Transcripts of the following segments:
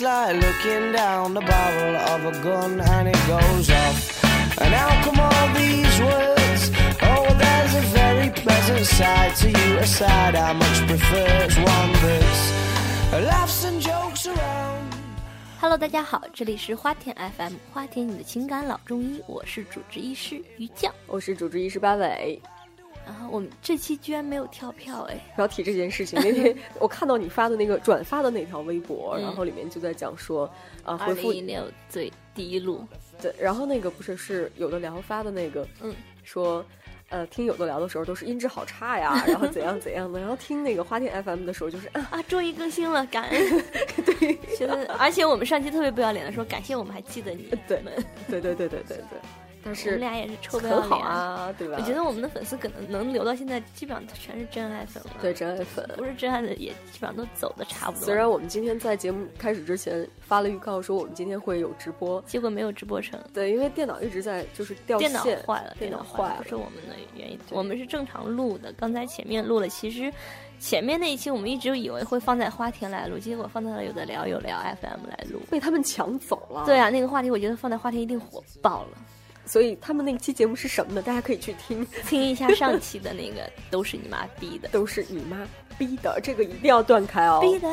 it's like looking down the barrel of a gun and it goes off. And how come all these words? Oh, there's a very pleasant side to you, a side I much prefer. It's one that's laughs and jokes around. Hello，大家好，这里是花田 FM，花田你的情感老中医，我是主治医师于酱。我是主治医师八尾。然后我们这期居然没有跳票哎，不要提这件事情。那天 我看到你发的那个转发的那条微博，然后里面就在讲说，啊，回复一六最第一路。对，然后那个不是是有的聊发的那个，嗯，说，呃，听有的聊的时候都是音质好差呀，然后怎样怎样的，然后听那个花田 FM 的时候就是啊，终于更新了，感恩。对，觉得而且我们上期特别不要脸的说感谢我们还记得你，对，对对对对对对。但是我们俩也是臭不要脸啊，对吧？我觉得我们的粉丝可能能留到现在，基本上全是真爱粉了。对，真爱粉，不是真爱的也基本上都走的差不多。虽然我们今天在节目开始之前发了预告，说我们今天会有直播，结果没有直播成。对，因为电脑一直在就是掉线，电脑坏了，电脑坏了，不是我们的原因。我们是正常录的，刚才前面录了，其实前面那一期我们一直以为会放在花田来录，结果放在了有的聊有聊 FM 来录，被他们抢走了。对啊，那个话题我觉得放在花田一定火爆了。所以他们那期节目是什么呢？大家可以去听听一下上期的那个，都是你妈逼的，都是你妈逼的，这个一定要断开哦。逼的，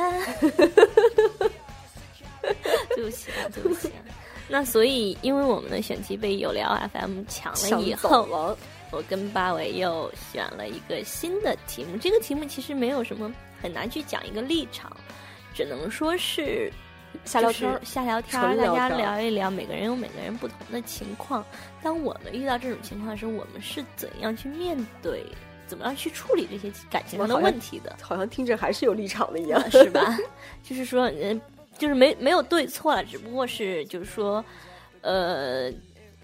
对不起啊，对不起。啊。那所以，因为我们的选题被有聊 FM 抢了以后，我跟八尾又选了一个新的题目。这个题目其实没有什么很难去讲一个立场，只能说是。瞎聊天，瞎聊天，大家聊一聊，每个人有每个人不同的情况。当我们遇到这种情况的时候，我们是怎样去面对，怎么样去处理这些感情上的问题的？好像听着还是有立场的一样，是吧？就是说，嗯，就是没没有对错了，只不过是就是说，呃，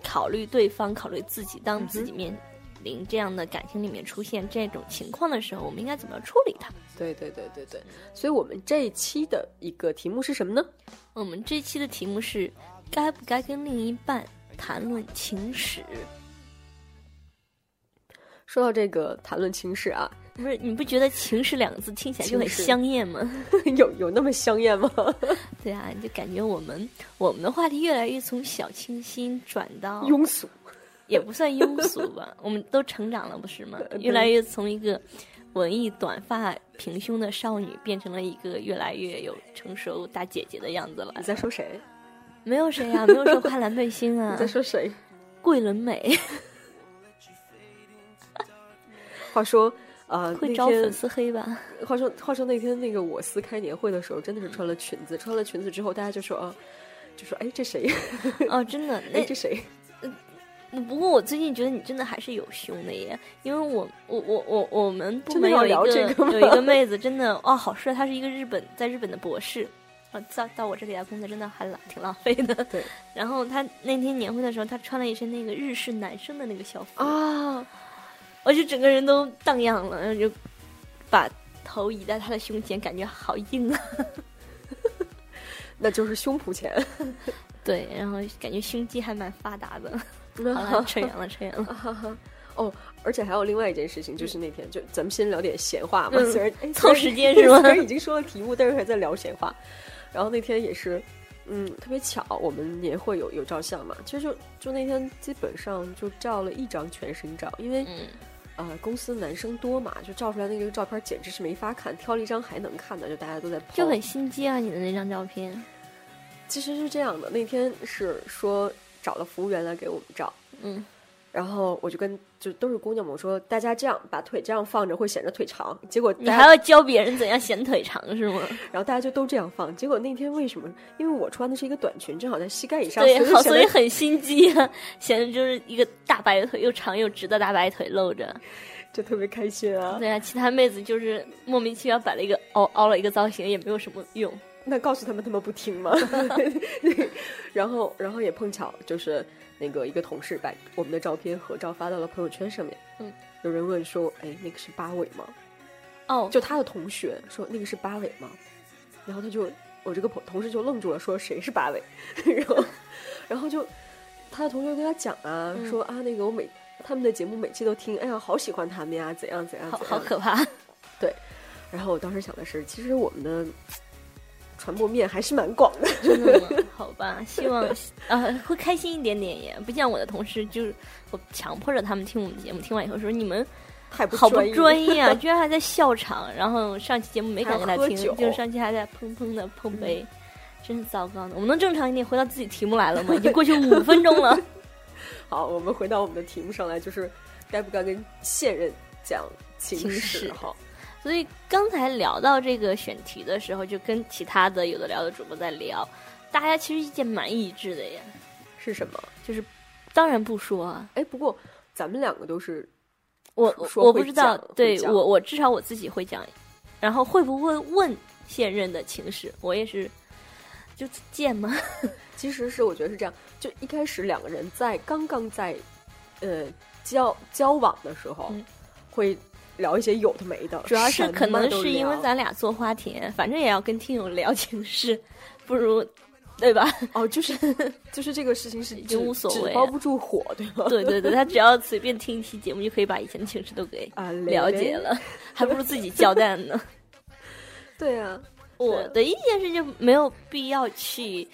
考虑对方，考虑自己，当自己面。临这样的感情里面出现这种情况的时候，我们应该怎么处理它？对对对对对，所以我们这一期的一个题目是什么呢？我们这期的题目是该不该跟另一半谈论情史？说到这个谈论情史啊，不是你不觉得“情史”两个字听起来就很香艳吗？有有那么香艳吗？对啊，就感觉我们我们的话题越来越从小清新转到庸俗。也不算庸俗吧，我们都成长了，不是吗？越来越从一个文艺短发平胸的少女，变成了一个越来越有成熟大姐姐的样子了。你在说谁？没有谁啊，没有说花蓝背心啊。你在说谁？桂纶镁。话说，呃，会招粉丝黑吧？话说，话说那天那个我司开年会的时候，真的是穿了裙子。穿了裙子之后，大家就说啊，就说哎，这谁？哦，真的？哎，这谁？不过我最近觉得你真的还是有胸的耶，因为我我我我我们部门有一个有一个妹子真的哦好帅，她是一个日本在日本的博士，啊到到我这里来工作真的还浪挺浪费的。对，然后她那天年会的时候，她穿了一身那个日式男生的那个校服啊，我就整个人都荡漾了，然后就把头倚在她的胸前，感觉好硬啊，那就是胸脯前，对，然后感觉胸肌还蛮发达的。好了，扯远了，扯远了。哦，而且还有另外一件事情，就是那天就咱们先聊点闲话嘛，虽然凑时间是吗？虽然已经说了题目，但是还在聊闲话。然后那天也是，嗯，特别巧，我们年会有有照相嘛。其实就就那天基本上就照了一张全身照，因为呃公司男生多嘛，就照出来那个照片简直是没法看，挑了一张还能看的，就大家都在就很心机啊！你的那张照片，其实是这样的，那天是说。找了服务员来给我们照，嗯，然后我就跟就都是姑娘们我说，大家这样把腿这样放着会显得腿长，结果你还要教别人怎样显腿长是吗？然后大家就都这样放，结果那天为什么？因为我穿的是一个短裙，正好在膝盖以上，对，好，所以很心机啊，显得就是一个大白腿，又长又直的大白腿露着，就特别开心啊。对啊，其他妹子就是莫名其妙摆了一个凹凹了一个造型，也没有什么用。那告诉他们，他们不听吗？然后，然后也碰巧就是那个一个同事把我们的照片合照发到了朋友圈上面。嗯，有人问说：“哎，那个是八尾吗？”哦，就他的同学说：“那个是八尾吗？”然后他就我这个同同事就愣住了，说：“谁是八尾？” 然后，然后就他的同学跟他讲啊，说啊，那个我每他们的节目每期都听，哎呀，好喜欢他们呀，怎样怎样，好好可怕。对，然后我当时想的是，其实我们的。传播面还是蛮广的。真的吗？好吧，希望啊会开心一点点也。不像我的同事，就是我强迫着他们听我们节目，听完以后说你们太不好不专业啊，居然还在笑场。然后上期节目没敢跟他听，就是上期还在砰砰的碰杯，真是糟糕的。我们能正常一点回到自己题目来了吗？已经过去 五分钟了。好，我们回到我们的题目上来，就是该不该跟现任讲情史？哈。所以刚才聊到这个选题的时候，就跟其他的有的聊的主播在聊，大家其实意见蛮一致的呀。是什么？就是当然不说啊。哎，不过咱们两个都是我我不知道，对我我至少我自己会讲，然后会不会问现任的情史？我也是就见吗？其实是我觉得是这样，就一开始两个人在刚刚在呃交交往的时候会。聊一些有的没的，主要是可能是因为咱俩做花田，反正也要跟听友聊情事，不如，对吧？哦，就是就是这个事情是已经无所谓，包不住火，对吗？对对对，他只要随便听一期节目，就可以把以前的情事都给 了解了，还不如自己交代呢。对啊，我的意见是就没有必要去。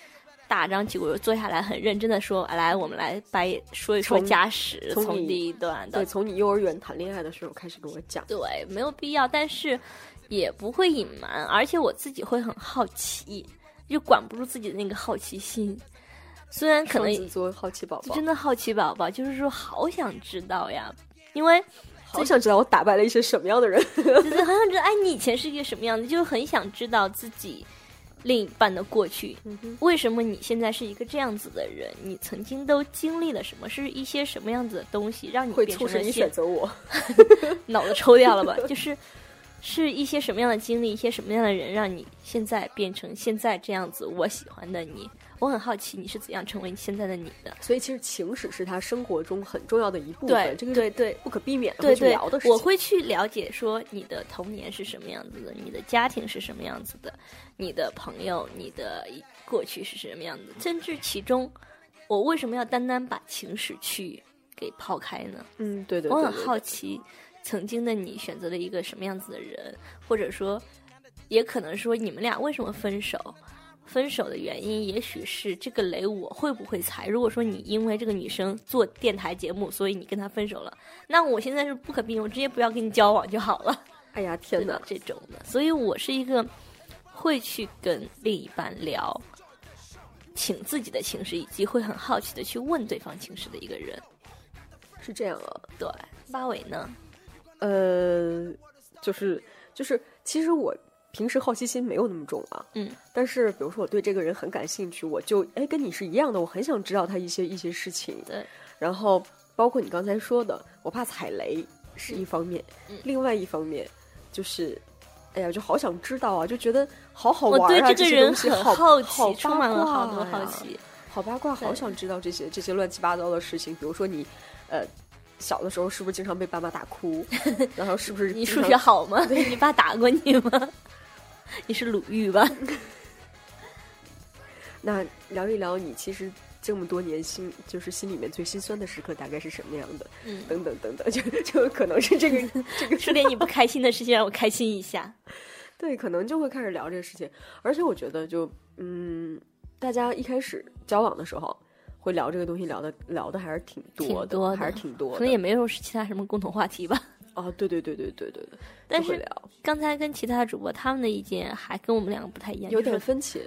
大张旗鼓坐下来，很认真的说：“来，我们来掰说一说家史，从第一段对，从你幼儿园谈恋爱的时候开始跟我讲。”对，没有必要，但是也不会隐瞒，而且我自己会很好奇，就管不住自己的那个好奇心。虽然可能作为好奇宝宝，真的好奇宝宝，就是说好想知道呀，因为好想知道我打败了一些什么样的人，就是很想知道，哎，你以前是一个什么样的，就很想知道自己。另一半的过去，为什么你现在是一个这样子的人？你曾经都经历了什么？是一些什么样子的东西让你会促使你选择我？脑子抽掉了吧？就是是一些什么样的经历，一些什么样的人，让你现在变成现在这样子？我喜欢的你。我很好奇你是怎样成为现在的你的，所以其实情史是他生活中很重要的一部分，这个对对不可避免的去聊的事情。我会去了解说你的童年是什么样子的，你的家庭是什么样子的，你的朋友、你的过去是什么样子，甚至其中，我为什么要单单把情史去给抛开呢？嗯，对对，我很好奇，曾经的你选择了一个什么样子的人，或者说，也可能说你们俩为什么分手？分手的原因，也许是这个雷我会不会踩？如果说你因为这个女生做电台节目，所以你跟她分手了，那我现在是不可避免，我直接不要跟你交往就好了。哎呀，天哪，这种的，所以我是一个会去跟另一半聊，请自己的情史，以及会很好奇的去问对方情史的一个人，是这样啊？对，八尾呢？呃，就是就是，其实我。平时好奇心没有那么重啊，嗯，但是比如说我对这个人很感兴趣，我就哎跟你是一样的，我很想知道他一些一些事情，对，然后包括你刚才说的，我怕踩雷是一方面，另外一方面就是，哎呀，就好想知道啊，就觉得好好玩啊，这个人很好好奇，充满了好多好奇，好八卦，好想知道这些这些乱七八糟的事情，比如说你，呃，小的时候是不是经常被爸妈打哭，然后是不是你数学好吗？你爸打过你吗？你是鲁豫吧？那聊一聊你其实这么多年心，就是心里面最心酸的时刻大概是什么样的？嗯，等等等等，就就可能是这个这个，说点你不开心的事情让我开心一下。对，可能就会开始聊这个事情。而且我觉得，就嗯，大家一开始交往的时候会聊这个东西，聊的聊的还是挺多的，还是挺多，可能也没有其他什么共同话题吧。哦，对对对对对对对，但是刚才跟其他的主播他们的意见还跟我们两个不太一样，有点分歧。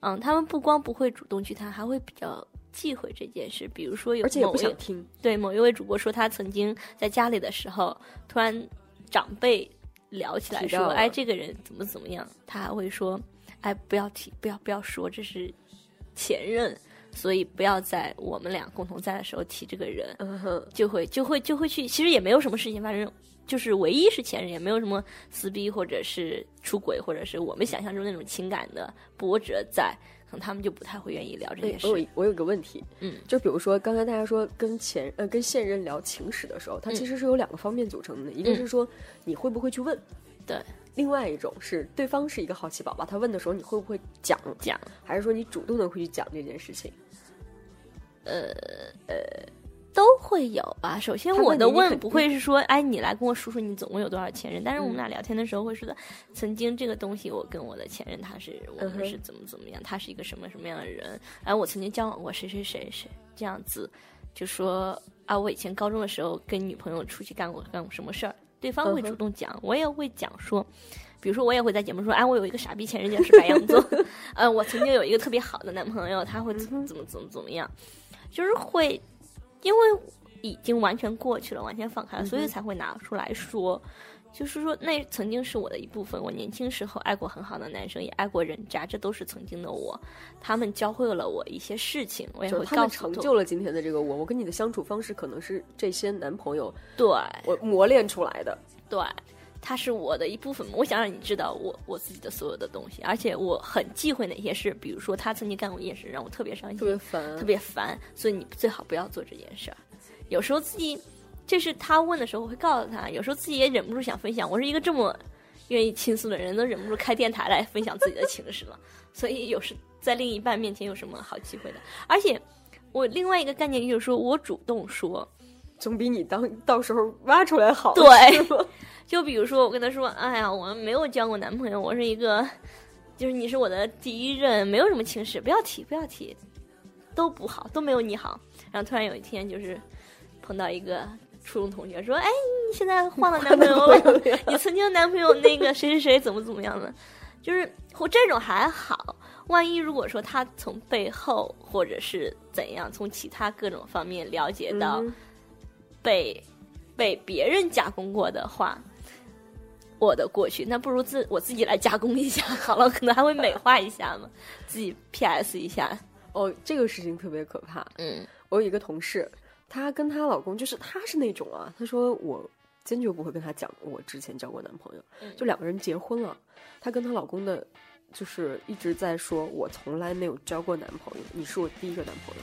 嗯，他们不光不会主动去谈，还会比较忌讳这件事。比如说有，而且也不想听。对某一位主播说，他曾经在家里的时候，突然长辈聊起来说：“哎，这个人怎么怎么样？”他还会说：“哎，不要提，不要不要说，这是前任。”所以不要在我们俩共同在的时候提这个人，嗯就会就会就会去。其实也没有什么事情发生，就是唯一是前任，也没有什么撕逼或者是出轨，或者是我们想象中那种情感的波折在，可能他们就不太会愿意聊这件事。我有我有个问题，嗯，就比如说刚才大家说跟前呃跟现任聊情史的时候，它其实是有两个方面组成的，一个是说你会不会去问，对。另外一种是对方是一个好奇宝宝，他问的时候你会不会讲讲，还是说你主动的会去讲这件事情？呃呃，都会有吧。首先，我的问不会是说，哎，你来跟我说说你总共有多少前任。但是我们俩聊天的时候会说的，曾经这个东西，我跟我的前任他是我们是怎么怎么样，他是一个什么什么样的人。哎，我曾经交往过谁谁谁谁这样子，就说啊，我以前高中的时候跟女朋友出去干过干过什么事儿，对方会主动讲，我也会讲说。比如说，我也会在节目说，哎，我有一个傻逼前任，就是白羊座。呃，我曾经有一个特别好的男朋友，他会怎么怎么怎么怎么样，就是会，因为已经完全过去了，完全放开了，所以才会拿出来说。就是说，那曾经是我的一部分。我年轻时候爱过很好的男生，也爱过人渣，这都是曾经的我。他们教会了我一些事情，我也会告诉成就了今天的这个我。我跟你的相处方式，可能是这些男朋友对我磨练出来的。对。他是我的一部分，我想让你知道我我自己的所有的东西，而且我很忌讳哪些事，比如说他曾经干过一件事让我特别伤心，特别烦，特别烦，所以你最好不要做这件事儿。有时候自己，这是他问的时候我会告诉他，有时候自己也忍不住想分享。我是一个这么愿意倾诉的人，都忍不住开电台来分享自己的情史了。所以有时在另一半面前有什么好忌讳的？而且我另外一个概念就是说我主动说，总比你当到时候挖出来好。对。就比如说，我跟他说：“哎呀，我没有交过男朋友，我是一个，就是你是我的第一任，没有什么情史，不要提，不要提，都不好，都没有你好。”然后突然有一天，就是碰到一个初中同学说：“哎，你现在换了男朋友了？你曾经男朋友那个谁谁谁怎么怎么样了？就是我这种还好，万一如果说他从背后或者是怎样，从其他各种方面了解到被被别人加工过的话。”我的过去，那不如自我自己来加工一下好了，可能还会美化一下嘛，自己 PS 一下。哦，这个事情特别可怕。嗯，我有一个同事，她跟她老公就是她是那种啊，她说我坚决不会跟她讲我之前交过男朋友，就两个人结婚了，她跟她老公的，就是一直在说我从来没有交过男朋友，你是我第一个男朋友，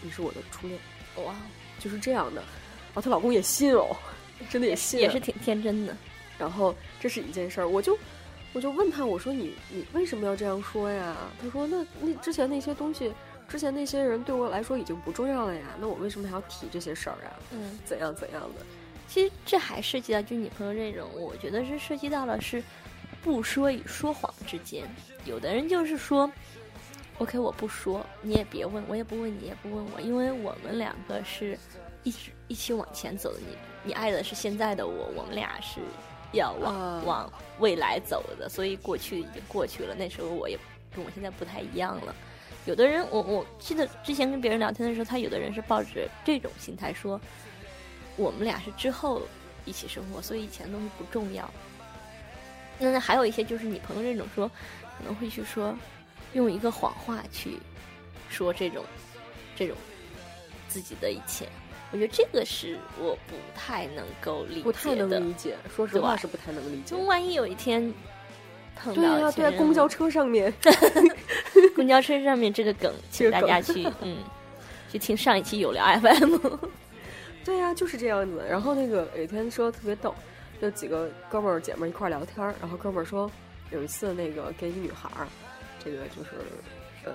你是我的初恋。哇，就是这样的。哦，她老公也信哦，真的也信，也是挺天真的。然后这是一件事儿，我就我就问他，我说你你为什么要这样说呀？他说那那之前那些东西，之前那些人对我来说已经不重要了呀，那我为什么还要提这些事儿啊？嗯，怎样怎样的？其实这还涉及到就女朋友这种，我觉得是涉及到了是不说与说谎之间。有的人就是说，OK，我不说，你也别问，我也不问你，也不问我，因为我们两个是一直一起往前走的。你你爱的是现在的我，我们俩是。要往往未来走的，所以过去已经过去了。那时候我也跟我现在不太一样了。有的人，我我记得之前跟别人聊天的时候，他有的人是抱着这种心态说，我们俩是之后一起生活，所以以前的东西不重要。那那还有一些就是你朋友这种说，可能会去说用一个谎话去说这种这种自己的一切。我觉得这个是我不太能够理解，不太能理解。说实话是不太能理解。就万一有一天碰到，对呀，在公交车上面，公交车上面这个梗，请大家去 嗯，去听上一期有聊 FM。对呀，就是这样子。然后那个有一天说特别逗，就几个哥们儿姐们儿一块儿聊天儿，然后哥们儿说有一次那个跟一女孩儿，这个就是呃，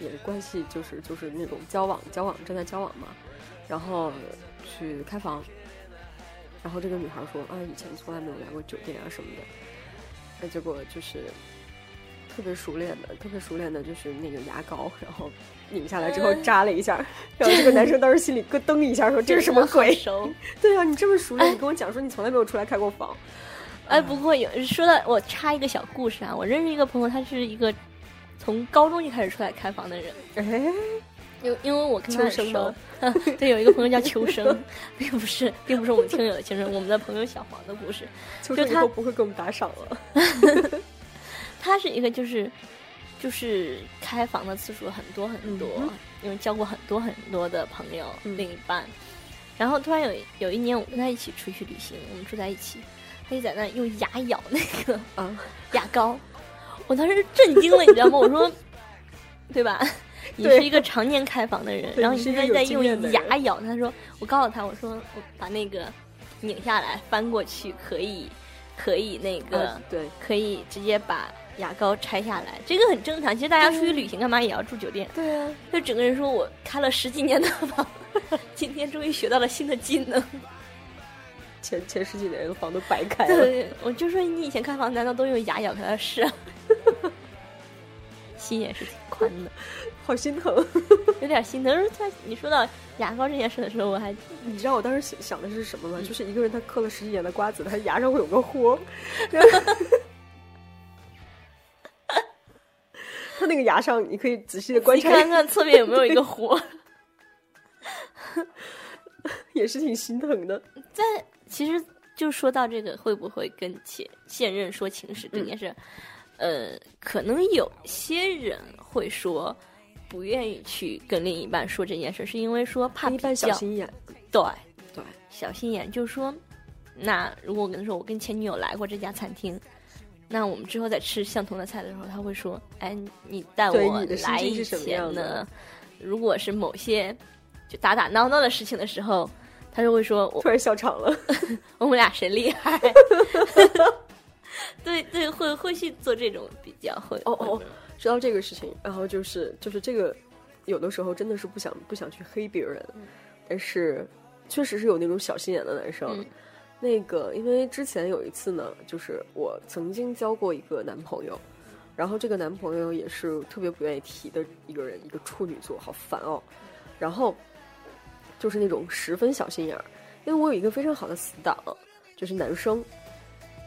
也关系就是就是那种交往交往正在交往嘛。然后去开房，然后这个女孩说：“啊，以前从来没有来过酒店啊什么的。”那结果就是特别熟练的，特别熟练的，就是那个牙膏，然后拧下来之后扎了一下，然后这个男生当时心里咯噔一下，说：“这是什么鬼？” 对啊，你这么熟练，你跟我讲说你从来没有出来开过房。哎，不过有说到我插一个小故事啊，我认识一个朋友，他是一个从高中就开始出来开房的人。哎。因因为我跟他很熟，对，有一个朋友叫秋生，并不是，并不是我们听友的情人，我们的朋友小黄的故事。秋生以后不会给我们打赏了。他是一个就是就是开房的次数很多很多，因为交过很多很多的朋友另一半。然后突然有有一年，我跟他一起出去旅行，我们住在一起，他就在那用牙咬那个啊牙膏，我当时震惊了，你知道吗？我说，对吧？你是一个常年开房的人，然后你现在在用牙咬。他说：“我告诉他，我说我把那个拧下来翻过去，可以，可以那个，对，可以直接把牙膏拆下来。这个很正常。其实大家出去旅行干嘛也要住酒店？对啊。就整个人说我开了十几年的房，今天终于学到了新的技能。前前十几年的房都白开了。我就说你以前开房难道都用牙咬开了？是，心也是挺宽的，好心疼，有点心疼。他你说到牙膏这件事的时候，我还 你知道我当时想想的是什么吗？就是一个人他嗑了十几年的瓜子，他牙上会有个豁。他那个牙上，你可以仔细的观察，看看侧面有没有一个豁，也是挺心疼的。在其实就说到这个，会不会跟前现任说情史这件事？呃，可能有些人会说不愿意去跟另一半说这件事，是因为说怕一半小心眼。对对，小心眼就是说，那如果我跟他说我跟前女友来过这家餐厅。那我们之后在吃相同的菜的时候，他会说：“哎，你带我来一前呢？如果是某些就打打闹闹的事情的时候，他就会说：我突然笑场了，我们俩谁厉害？对对，会会去做这种比较，会哦哦，知道这个事情，然后就是就是这个，有的时候真的是不想不想去黑别人，但是确实是有那种小心眼的男生。”那个，因为之前有一次呢，就是我曾经交过一个男朋友，然后这个男朋友也是特别不愿意提的一个人，一个处女座，好烦哦。然后就是那种十分小心眼儿，因为我有一个非常好的死党，就是男生。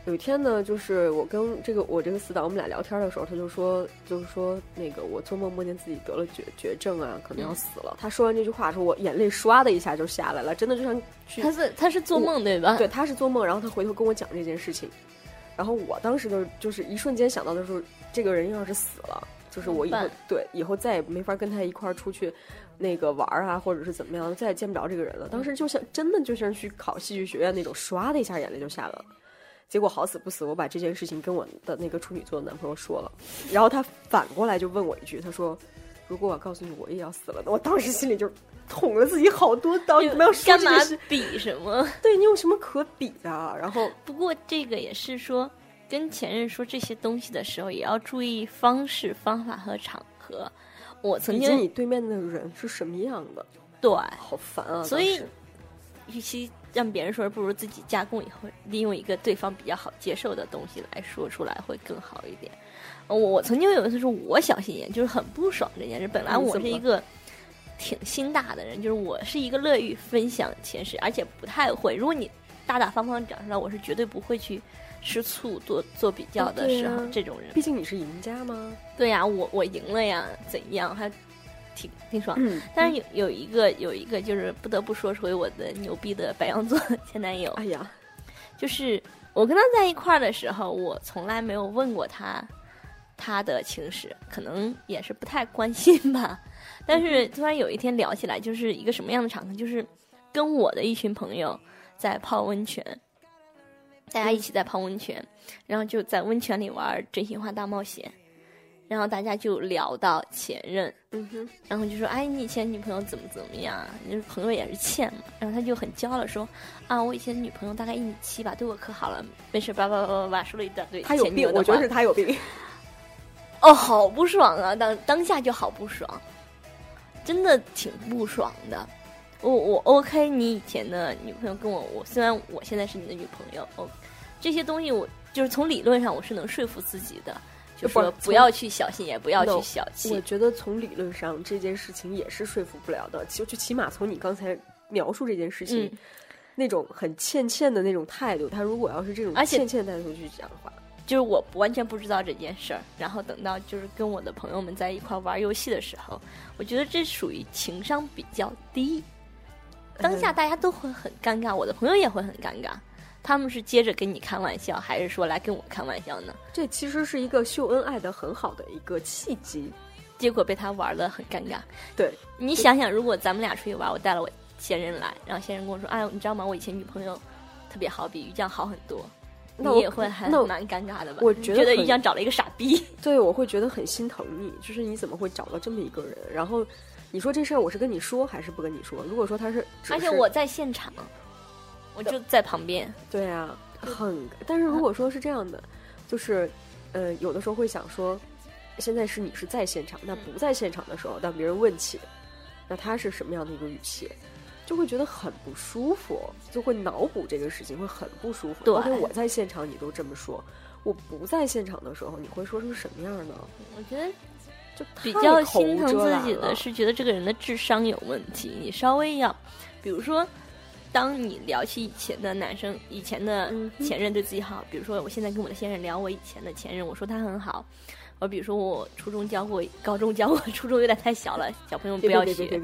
有一天呢，就是我跟这个我这个死党，我们俩聊天的时候，他就说，就是说那个我做梦梦见自己得了绝绝症啊，可能要死了。他说完这句话的时候，我眼泪唰的一下就下来了，真的就像去。他是他是做梦对吧？对，他是做梦，然后他回头跟我讲这件事情，然后我当时就就是一瞬间想到的时候，这个人要是死了，就是我以后对以后再也没法跟他一块儿出去那个玩啊，或者是怎么样，再也见不着这个人了。当时就像真的就像去考戏剧学院那种，唰的一下眼泪就下来了。结果好死不死，我把这件事情跟我的那个处女座的男朋友说了，然后他反过来就问我一句，他说：“如果我告诉你我也要死了，我当时心里就捅了自己好多刀。你不要说这个是比什么？对你有什么可比的？然后 不过这个也是说，跟前任说这些东西的时候，也要注意方式、方法和场合。我曾经，你对面的人是什么样的？对，好烦啊！所以，与其。让别人说，不如自己加工以后，利用一个对方比较好接受的东西来说出来会更好一点。我我曾经有一次说，我小心眼，就是很不爽这件事。本来我是一个挺心大的人，就是我是一个乐于分享前世，而且不太会。如果你大大方方讲出来，我是绝对不会去吃醋做做比较的时候，这种人。毕竟你是赢家吗？对呀，我我赢了呀，怎样还？挺挺爽，但是有有一个有一个就是不得不说回我的牛逼的白羊座前男友。哎呀，就是我跟他在一块儿的时候，我从来没有问过他他的情史，可能也是不太关心吧。但是突然有一天聊起来，就是一个什么样的场合？就是跟我的一群朋友在泡温泉，大家一起在泡温泉，然后就在温泉里玩真心话大冒险。然后大家就聊到前任，嗯哼，然后就说：“哎，你以前女朋友怎么怎么样？你朋友也是欠嘛。”然后他就很骄傲的说：“啊，我以前女朋友大概一米七吧，对我可好了，没事，叭叭叭叭叭说了一大堆。”他有病，我觉得是他有病。哦，好不爽啊！当当下就好不爽，真的挺不爽的。我我 OK，你以前的女朋友跟我，我虽然我现在是你的女朋友，哦，这些东西我就是从理论上我是能说服自己的。就说不要去小心，也不要去小气。我觉得从理论上这件事情也是说服不了的。就就起码从你刚才描述这件事情，那种很欠欠的那种态度，他如果要是这种欠欠态度去讲的话，就是我完全不知道这件事儿。然后等到就是跟我的朋友们在一块玩游戏的时候，我觉得这属于情商比较低。当下大家都会很尴尬，我的朋友也会很尴尬。他们是接着跟你开玩笑，还是说来跟我开玩笑呢？这其实是一个秀恩爱的很好的一个契机，结果被他玩的很尴尬。对你想想，如果咱们俩出去玩，我带了我前任来，然后现任跟我说：“哎，你知道吗？我以前女朋友特别好，比于酱好很多。”你也会还蛮尴尬的吧？我觉得于酱找了一个傻逼。对，我会觉得很心疼你，就是你怎么会找到这么一个人？然后你说这事儿，我是跟你说还是不跟你说？如果说他是，而且我在现场。我就在旁边，对啊，很。但是如果说是这样的，就是，呃，有的时候会想说，现在是你是在现场，那不在现场的时候，当别人问起，那他是什么样的一个语气？就会觉得很不舒服，就会脑补这个事情会很不舒服。对，而且我在现场你都这么说，我不在现场的时候你会说成什么样呢？我觉得就比较心疼自己的是觉得这个人的智商有问题。你稍微要，比如说，当你聊起以前的男生、以前的前任对自己好，比如说我现在跟我的现任聊我以前的前任，我说他很好。我比如说，我初中教过，高中教过，初中有点太小了，小朋友不要学。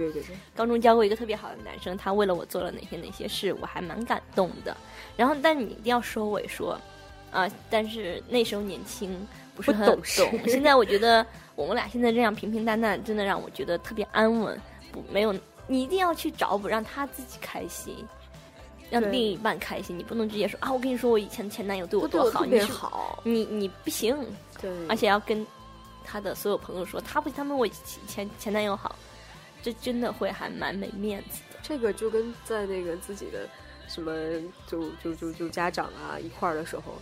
高中教过一个特别好的男生，他为了我做了哪些哪些事，我还蛮感动的。然后，但你一定要收尾说，啊，但是那时候年轻，不是很懂。现在我觉得我们俩现在这样平平淡淡，真的让我觉得特别安稳。不，没有，你一定要去找补，让他自己开心，让另一半开心。你不能直接说啊，我跟你说，我以前前男友对我多好，特别好，你你不行。对，而且要跟他的所有朋友说，他不他们我前前男友好，这真的会还蛮没面子的。这个就跟在那个自己的什么就就就就家长啊一块儿的时候，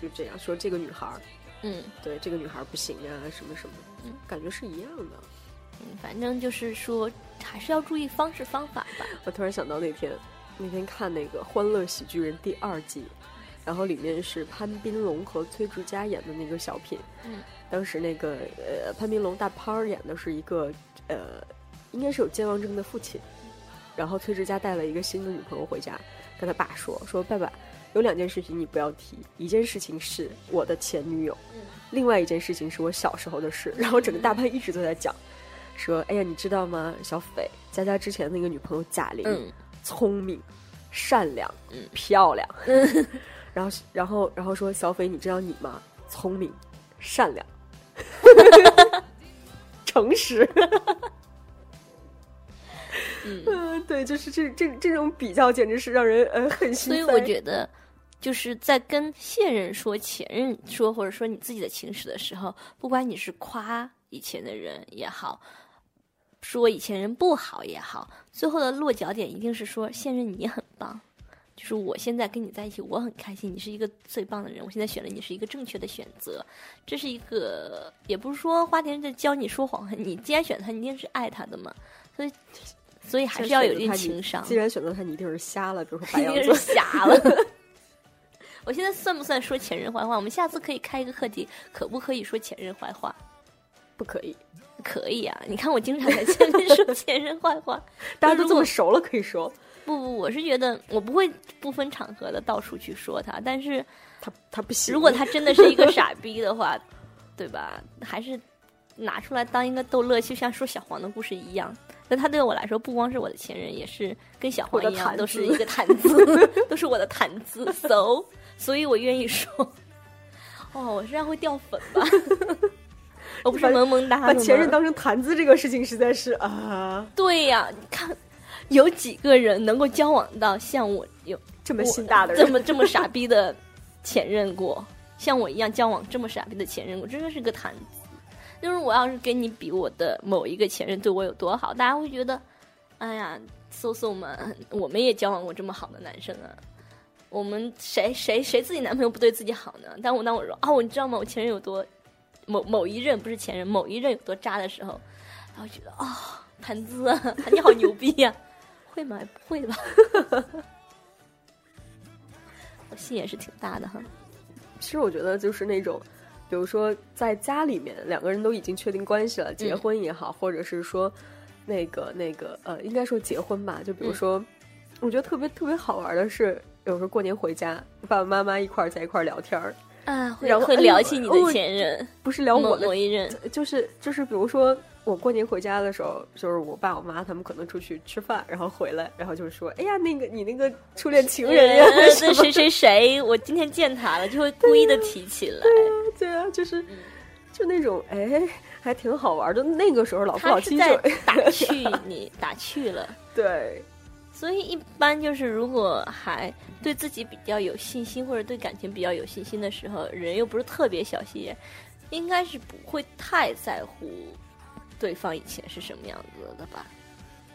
就就这样说这个女孩儿，嗯，对，这个女孩儿不行啊，什么什么，嗯，感觉是一样的。嗯，反正就是说，还是要注意方式方法吧。我突然想到那天那天看那个《欢乐喜剧人》第二季。然后里面是潘斌龙和崔智佳演的那个小品，嗯，当时那个呃潘斌龙大潘儿演的是一个呃，应该是有健忘症的父亲，然后崔智佳带了一个新的女朋友回家，跟他爸说说爸爸有两件事情你不要提，一件事情是我的前女友，嗯，另外一件事情是我小时候的事，然后整个大潘一直都在讲，说哎呀你知道吗小斐佳佳之前那个女朋友贾玲，聪明，善良，嗯，漂亮。然后，然后，然后说：“小斐，你知道你吗？聪明、善良、诚实。” 嗯，对，就是这这这种比较，简直是让人呃很心所以我觉得，就是在跟现任说、前任说，或者说你自己的情史的时候，不管你是夸以前的人也好，说以前人不好也好，最后的落脚点一定是说现任你很棒。就是我现在跟你在一起，我很开心，你是一个最棒的人。我现在选了你是一个正确的选择，这是一个也不是说花田在教你说谎，你既然选他，你一定是爱他的嘛。所以，所以还是要有一定情商。既然选择他，你一定是瞎了，比如说白 羊座瞎了。我现在算不算说前任坏话？我们下次可以开一个课题，可不可以说前任坏话？不可以，可以啊！你看我经常在前面说前任坏话，大家都这么熟了，可以说。不不，我是觉得我不会不分场合的到处去说他，但是他他不行。如果他真的是一个傻逼的话，对吧？还是拿出来当一个逗乐，就像说小黄的故事一样。那他对我来说，不光是我的前任，也是跟小黄一样，都是一个谈资，都是我的谈资。So，所以我愿意说。哦，我这样会掉粉吧？我不是萌萌哒，把前任当成谈资这个事情实在是啊。对呀，你看。有几个人能够交往到像我有这么心大的人，这么这么傻逼的前任过？像我一样交往这么傻逼的前任过，真的是个谈资。就是我要是跟你比，我的某一个前任对我有多好，大家会觉得，哎呀，搜搜们，我们也交往过这么好的男生啊。我们谁谁谁自己男朋友不对自己好呢？但我当我说哦，你知道吗？我前任有多某某一任不是前任，某一任有多渣的时候，然后觉得啊，谈资啊，你好牛逼呀！会吗？不会吧。我心也是挺大的哈。其实我觉得就是那种，比如说在家里面两个人都已经确定关系了，结婚也好，或者是说那个那个呃，应该说结婚吧。就比如说，我觉得特别特别好玩的是，有时候过年回家，爸爸妈妈一块儿在一块儿聊天儿啊，然后会聊起你的前任，不是聊我的某一任，就是就是比如说。我过年回家的时候，就是我爸我妈他们可能出去吃饭，然后回来，然后就说：“哎呀，那个你那个初恋情人呀，那谁谁谁，我今天见他了，就会故意的提起来。”对啊，对啊，就是就那种哎，还挺好玩的。那个时候老夫老妻就 打趣你，打趣了。对，所以一般就是如果还对自己比较有信心，或者对感情比较有信心的时候，人又不是特别小心眼，应该是不会太在乎。对方以前是什么样子的吧？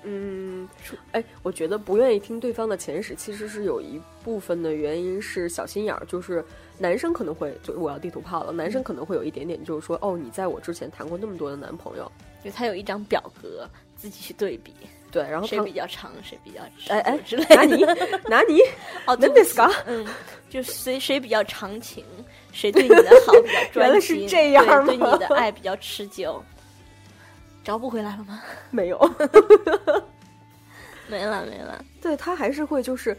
嗯，哎，我觉得不愿意听对方的前史，其实是有一部分的原因是小心眼儿，就是男生可能会就我要地图炮了，男生可能会有一点点，就是说哦，你在我之前谈过那么多的男朋友，就他有一张表格，自己去对比。对，然后谁比较长，谁比较哎哎之类哪里哪里哦，能的是嗯，就谁谁比较长情，谁对你的好比较专心，原来是这样对你的爱比较持久，找不回来了吗？没有，没了没了。对他还是会就是，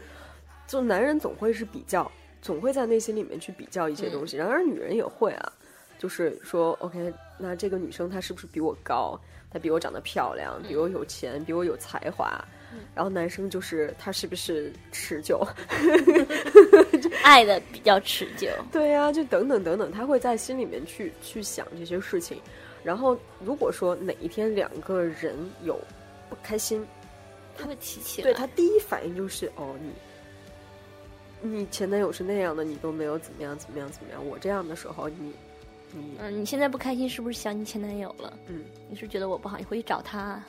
就男人总会是比较，总会在内心里面去比较一些东西，然而女人也会啊，就是说，OK，那这个女生她是不是比我高？他比我长得漂亮，比我有钱，比我有才华，然后男生就是他是不是持久，爱的比较持久。对呀，就等等等等，他会在心里面去去想这些事情。然后如果说哪一天两个人有不开心，他会提起来。对他第一反应就是哦，你你前男友是那样的，你都没有怎么样怎么样怎么样。我这样的时候，你。嗯，你现在不开心是不是想你前男友了？嗯，你是觉得我不好，你回去找他。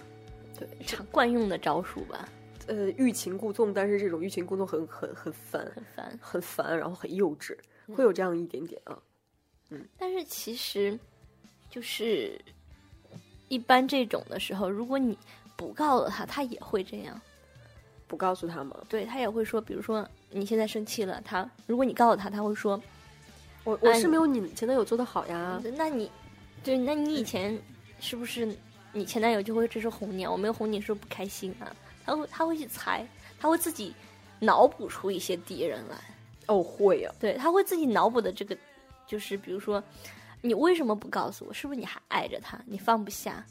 对，常惯用的招数吧。呃，欲擒故纵，但是这种欲擒故纵很很很烦，很烦，很烦，然后很幼稚，会有这样一点点啊。嗯，但是其实就是一般这种的时候，如果你不告诉他，他也会这样。不告诉他吗？对他也会说，比如说你现在生气了，他如果你告诉他，他会说。我我是没有你前男友做的好呀。那你，对那你以前是不是你前男友就会这是哄你？我没有哄你，是不是不开心啊？他会他会去猜，他会自己脑补出一些敌人来。哦，会啊。对，他会自己脑补的这个，就是比如说，你为什么不告诉我？是不是你还爱着他？你放不下？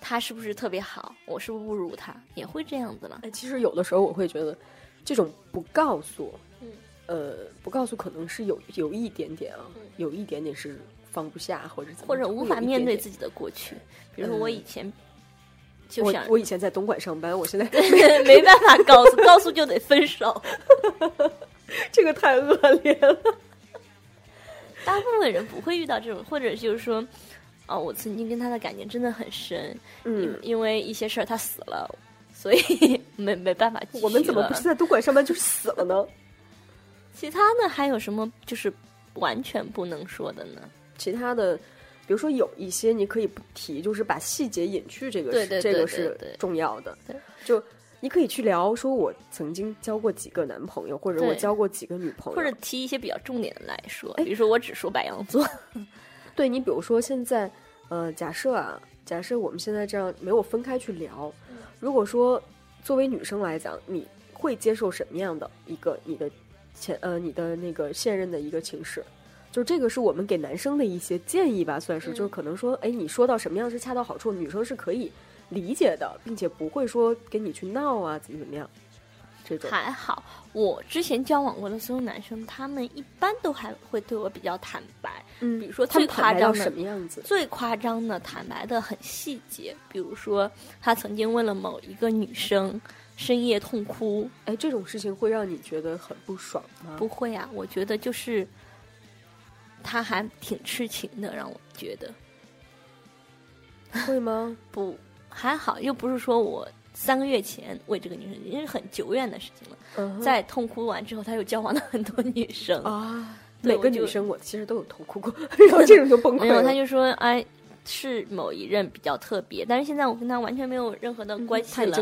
他是不是特别好？我是不是不如他？也会这样子了？哎，其实有的时候我会觉得，这种不告诉。呃，不告诉可能是有有一点点啊，有一点点是放不下或者怎么，或者无法面对自己的过去。比如说我以前，就我我以前在东莞上班，我现在 没办法告诉，告诉就得分手，这个太恶劣了。大部分人不会遇到这种，或者就是说，哦，我曾经跟他的感情真的很深，嗯，因为一些事儿他死了，所以 没没办法。我们怎么不是在东莞上班就死了呢？其他的还有什么就是完全不能说的呢？其他的，比如说有一些你可以不提，就是把细节隐去，这个是这个是重要的。就你可以去聊，说我曾经交过几个男朋友，或者我交过几个女朋友，或者提一些比较重点的来说。比如说，我只说白羊座。对你，比如说现在，呃，假设啊，假设我们现在这样没有分开去聊，如果说作为女生来讲，你会接受什么样的一个你的？前呃，你的那个现任的一个情史，就这个是我们给男生的一些建议吧，算是，就是可能说，哎，你说到什么样是恰到好处，女生是可以理解的，并且不会说跟你去闹啊，怎么怎么样，这种还好。我之前交往过的所有男生，他们一般都还会对我比较坦白，嗯，比如说最夸张的什么样子，最夸张的坦白的很细节，比如说他曾经为了某一个女生。深夜痛哭，哎，这种事情会让你觉得很不爽吗？不会啊，我觉得就是他还挺痴情的，让我觉得会吗？不，还好，又不是说我三个月前为这个女生，因为很久远的事情了。在痛哭完之后，他又交往了很多女生啊，每个女生我其实都有痛哭过，然后这种就崩溃了。他就说，哎。是某一任比较特别，但是现在我跟他完全没有任何的关系了。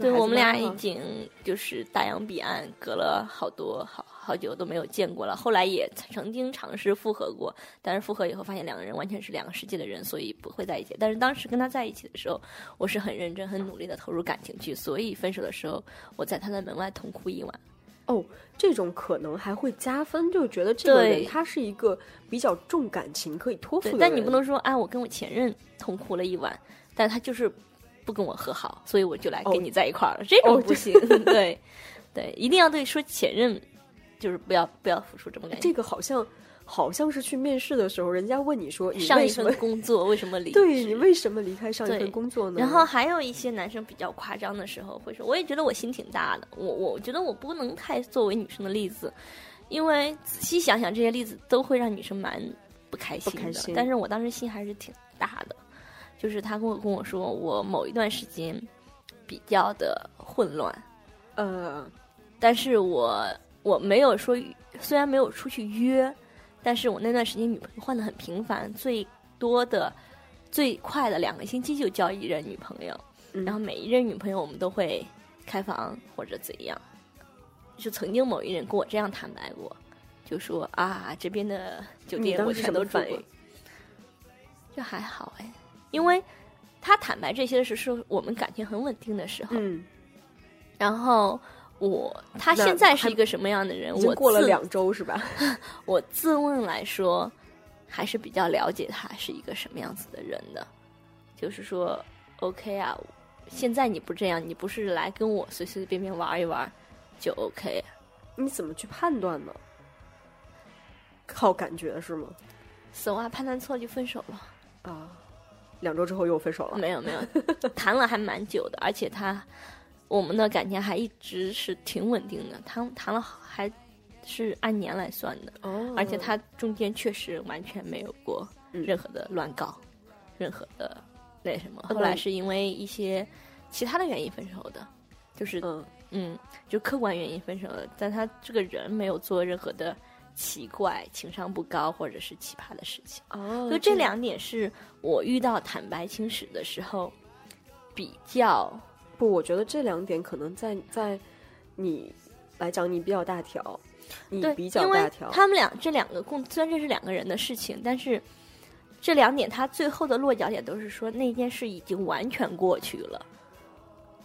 对，我们俩已经就是大洋彼岸，隔了好多好好久都没有见过了。后来也曾经尝试复合过，但是复合以后发现两个人完全是两个世界的人，所以不会在一起。但是当时跟他在一起的时候，我是很认真、很努力的投入感情去，所以分手的时候，我在他的门外痛哭一晚。哦，这种可能还会加分，就觉得这个人他是一个比较重感情、可以托付的人。但你不能说，哎，我跟我前任痛哭了一晚，但他就是不跟我和好，所以我就来跟你在一块儿了。这种不行，对对，一定要对说前任，就是不要不要付出这么感这个好像。好像是去面试的时候，人家问你说：“你上一份工作为什么离？对你为什么离开上一份工作呢？”然后还有一些男生比较夸张的时候会说：“我也觉得我心挺大的，我我觉得我不能太作为女生的例子，因为仔细想想，这些例子都会让女生蛮不开心的。但是我当时心还是挺大的，就是他跟我跟我说，我某一段时间比较的混乱，呃，但是我我没有说，虽然没有出去约。”但是我那段时间女朋友换的很频繁，最多的、最快的两个星期就交一任女朋友，然后每一任女朋友我们都会开房或者怎样。就曾经某一人跟我这样坦白过，就说啊，这边的酒店我全都住过。就还好哎，因为他坦白这些的是说我们感情很稳定的时候。嗯。然后我他现在是一个什么样的人？我过了两周是吧？我自问来说，还是比较了解他是一个什么样子的人的。就是说，OK 啊，现在你不这样，你不是来跟我随随便便玩一玩就 OK？你怎么去判断呢？靠感觉是吗？死啊，判断错就分手了。啊，两周之后又分手了？没有没有，谈了还蛮久的，而且他我们的感情还一直是挺稳定的，谈谈了还是按年来算的。哦，而且他中间确实完全没有过任何的乱搞，任何的那什么。后来是因为一些其他的原因分手的，就是嗯嗯，就客观原因分手的，但他这个人没有做任何的。奇怪，情商不高，或者是奇葩的事情。哦，所以这两点是我遇到坦白清史的时候比较不。我觉得这两点可能在在你来讲，你比较大条，你比较大条。他们俩这两个共，虽然这是两个人的事情，但是这两点他最后的落脚点都是说那件事已经完全过去了。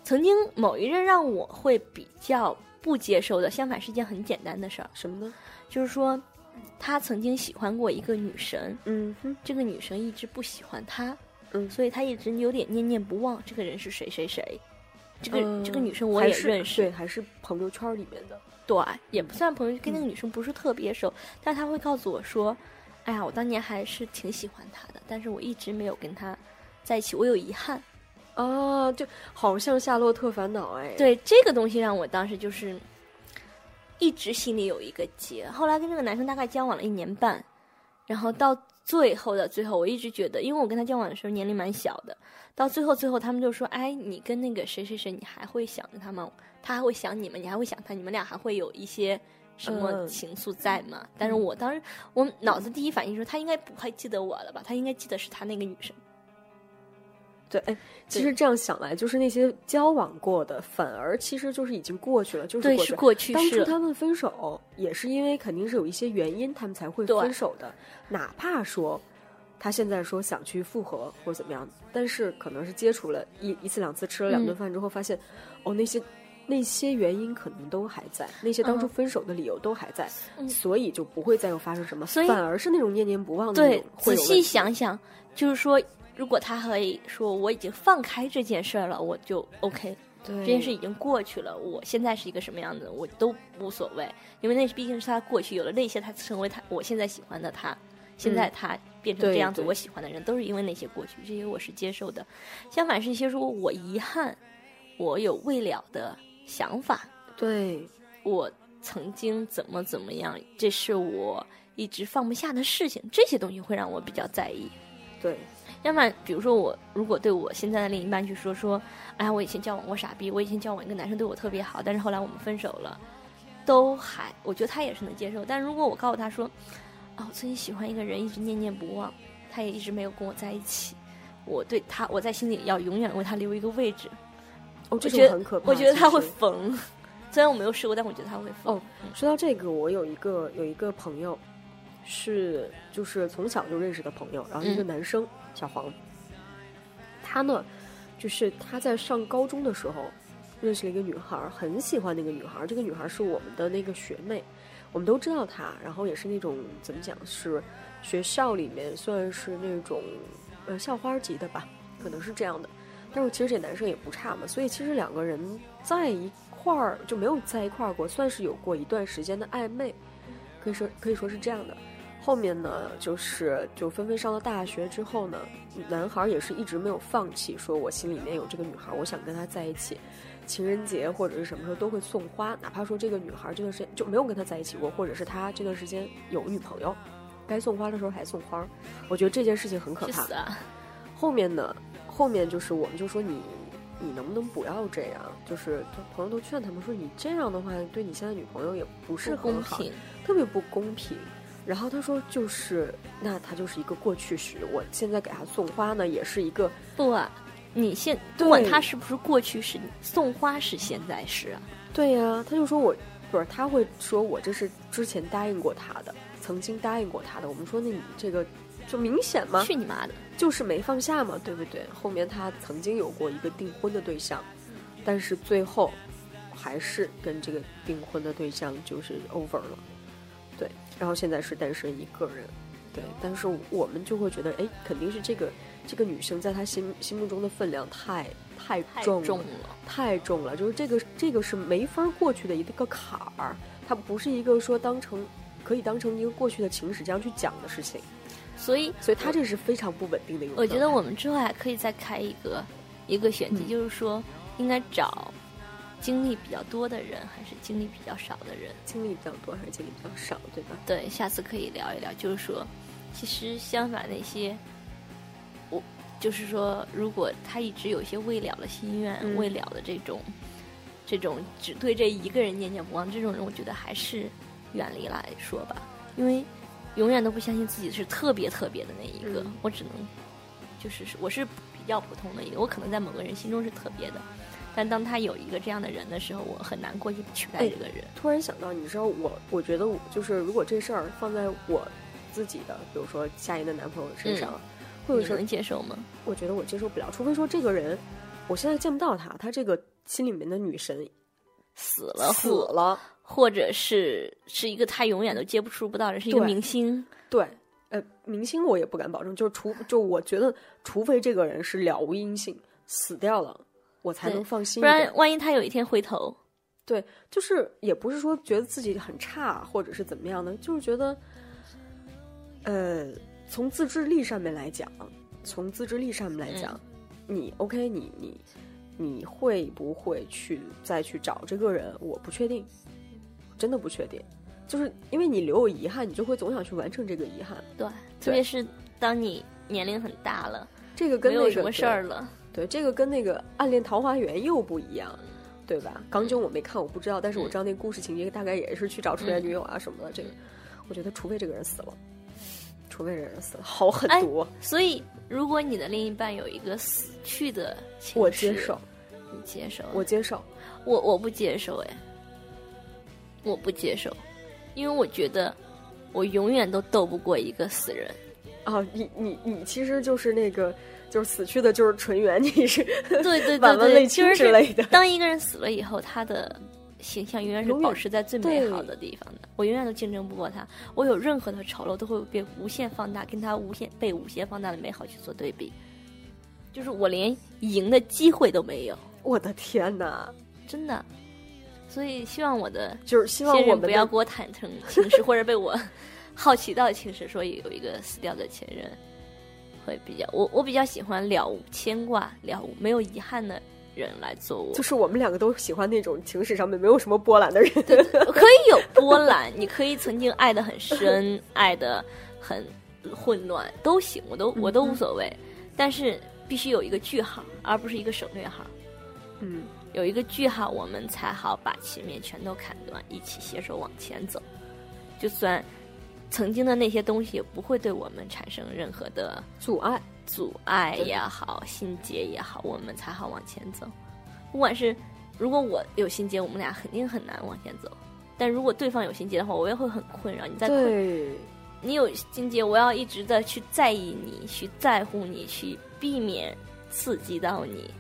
曾经某一任让我会比较不接受的，相反是一件很简单的事儿，什么呢？就是说，他曾经喜欢过一个女神，嗯哼，这个女神一直不喜欢他，嗯，所以他一直有点念念不忘。这个人是谁谁谁？这个这个女生我也认识，对，还是朋友圈里面的，对，也不算朋友，跟那个女生不是特别熟，但她会告诉我说：“哎呀，我当年还是挺喜欢她的，但是我一直没有跟她在一起，我有遗憾。”啊，就好像《夏洛特烦恼》哎，对，这个东西让我当时就是。一直心里有一个结，后来跟这个男生大概交往了一年半，然后到最后的最后，我一直觉得，因为我跟他交往的时候年龄蛮小的，到最后最后他们就说：“哎，你跟那个谁谁谁，你还会想着他吗？他还会想你们，你还会想他，你们俩还会有一些什么情愫在吗？”但是我当时我脑子第一反应说，他应该不会记得我了吧？他应该记得是他那个女生。对，哎，其实这样想来，就是那些交往过的，反而其实就是已经过去了，就是过去。过去当初他们分手，也是因为肯定是有一些原因，他们才会分手的。哪怕说他现在说想去复合或者怎么样，但是可能是接触了一一次两次，吃了两顿饭之后，发现哦，那些那些原因可能都还在，那些当初分手的理由都还在，所以就不会再有发生什么，反而是那种念念不忘的。对，仔细想想，就是说。如果他可以说我已经放开这件事儿了，我就 OK。对，这件事已经过去了。我现在是一个什么样子，我都无所谓，因为那毕竟是他过去，有了那些，他成为他我现在喜欢的他。现在他变成这样子，我喜欢的人都是因为那些过去，这些我是接受的。相反是一些说我遗憾，我有未了的想法。对，我曾经怎么怎么样，这是我一直放不下的事情。这些东西会让我比较在意。对。要么比如说我如果对我现在的另一半去说说，哎呀，我以前交往过傻逼，我以前交往一个男生对我特别好，但是后来我们分手了，都还我觉得他也是能接受。但如果我告诉他说，啊，我曾经喜欢一个人，一直念念不忘，他也一直没有跟我在一起，我对他我在心里要永远为他留一个位置。我觉得很可怕，我觉得他会疯。虽然我没有试过，但我觉得他会疯。哦，说到这个，我有一个有一个朋友，是就是从小就认识的朋友，然后一个男生。小黄，他呢，就是他在上高中的时候认识了一个女孩，很喜欢那个女孩。这个女孩是我们的那个学妹，我们都知道他。然后也是那种怎么讲，是学校里面算是那种呃校花级的吧，可能是这样的。但是其实这男生也不差嘛，所以其实两个人在一块儿就没有在一块儿过，算是有过一段时间的暧昧，可以说可以说是这样的。后面呢，就是就纷纷上了大学之后呢，男孩也是一直没有放弃，说我心里面有这个女孩，我想跟她在一起，情人节或者是什么时候都会送花，哪怕说这个女孩这段时间就没有跟他在一起过，或者是他这段时间有女朋友，该送花的时候还送花，我觉得这件事情很可怕。后面呢，后面就是我们就说你，你能不能不要这样？就是朋友都劝他们说，你这样的话对你现在女朋友也不是公平，特别不公平。然后他说就是那他就是一个过去时，我现在给他送花呢，也是一个不啊，你现不管他是不是过去时，送花是现在式啊。对呀，他就说我不是他会说我这是之前答应过他的，曾经答应过他的。我们说那你这个就明显吗？去你妈的！就是没放下嘛，对不对？后面他曾经有过一个订婚的对象，但是最后还是跟这个订婚的对象就是 over 了，对。然后现在是单身一个人，对。但是我们就会觉得，哎，肯定是这个这个女生在他心心目中的分量太太重了，太重了。就是这个这个是没法过去的一个坎儿，它不是一个说当成可以当成一个过去的情史这样去讲的事情。所以，所以他这是非常不稳定的一个。我觉得我们之后还可以再开一个一个选题，就是说应该找经历比较多的人，还是经历比较少的人？经历比较多还是经历比较少？对吧？对，下次可以聊一聊。就是说，其实相反，那些我就是说，如果他一直有一些未了的心愿、未了的这种这种只对这一个人念念不忘这种人，我觉得还是远离来说吧，因为。永远都不相信自己是特别特别的那一个，我只能就是我是比较普通的一个，我可能在某个人心中是特别的，但当他有一个这样的人的时候，我很难过去取代这个人。突然想到，你知道我，我觉得就是如果这事儿放在我自己的，比如说下一个男朋友身上，会有能接受吗？我觉得我接受不了，除非说这个人我现在见不到他，他这个心里面的女神死了，死了。或者是是一个他永远都接不触不到的，是一个明星。对，呃，明星我也不敢保证，就是除就我觉得，除非这个人是了无音信死掉了，我才能放心。不然，万一他有一天回头，对，就是也不是说觉得自己很差，或者是怎么样的，就是觉得，呃，从自制力上面来讲，从自制力上面来讲，你 OK，你你你会不会去再去找这个人？我不确定。真的不确定，就是因为你留有遗憾，你就会总想去完成这个遗憾。对，特别是当你年龄很大了，这个跟那个什么事儿了。对，这个跟那个《暗恋桃花源》又不一样，对吧？港囧我没看，我不知道，但是我知道那故事情节大概也是去找初恋女友啊什么的。这个，我觉得除非这个人死了，除非这个人死了，好很多。所以，如果你的另一半有一个死去的情我接受，你接受，我接受，我我不接受，哎。我不接受，因为我觉得我永远都斗不过一个死人。啊，你你你其实就是那个，就是死去的，就是纯元，你是对对对对，之类的。当一个人死了以后，他的形象永远是保持在最美好的地方的。我永远都竞争不过他，我有任何的丑陋都会被无限放大，跟他无限被无限放大的美好去做对比，就是我连赢的机会都没有。我的天哪，真的。所以希望我的就是希望我们不要给我坦诚情史，或者被我 好奇到情史说有一个死掉的前任，会比较我我比较喜欢了无牵挂、了无没有遗憾的人来做我。就是我们两个都喜欢那种情史上面没有什么波澜的人，可以有波澜，你可以曾经爱的很深，爱的很混乱都行，我都我都无所谓，但是必须有一个句号，而不是一个省略号。嗯。有一个句号，我们才好把前面全都砍断，一起携手往前走。就算曾经的那些东西也不会对我们产生任何的阻碍，阻碍也好，心结也好，我们才好往前走。不管是如果我有心结，我们俩肯定很难往前走；但如果对方有心结的话，我也会很困扰。你在困，你有心结，我要一直的去在意你，去在乎你，去避免刺激到你。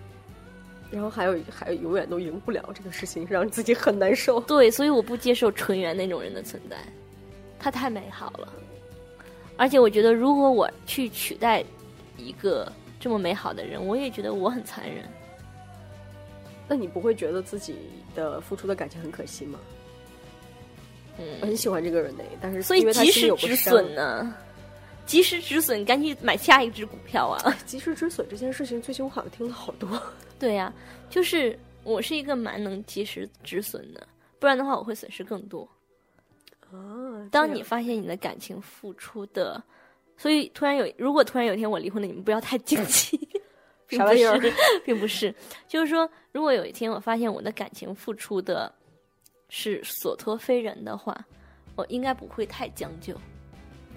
然后还有还永远都赢不了这个事情，让自己很难受。对，所以我不接受纯元那种人的存在，他太美好了。而且我觉得，如果我去取代一个这么美好的人，我也觉得我很残忍。那你不会觉得自己的付出的感情很可惜吗？嗯，我很喜欢这个人呢，但是所以及时止损呢。及时止损，赶紧买下一只股票啊！及时止损这件事情，最近我好像听了好多。对呀，就是我是一个蛮能及时止损的，不然的话我会损失更多。啊，当你发现你的感情付出的，所以突然有，如果突然有一天我离婚了，你们不要太惊奇，啥玩意儿，并不是，就是说，如果有一天我发现我的感情付出的是所托非人的话，我应该不会太将就。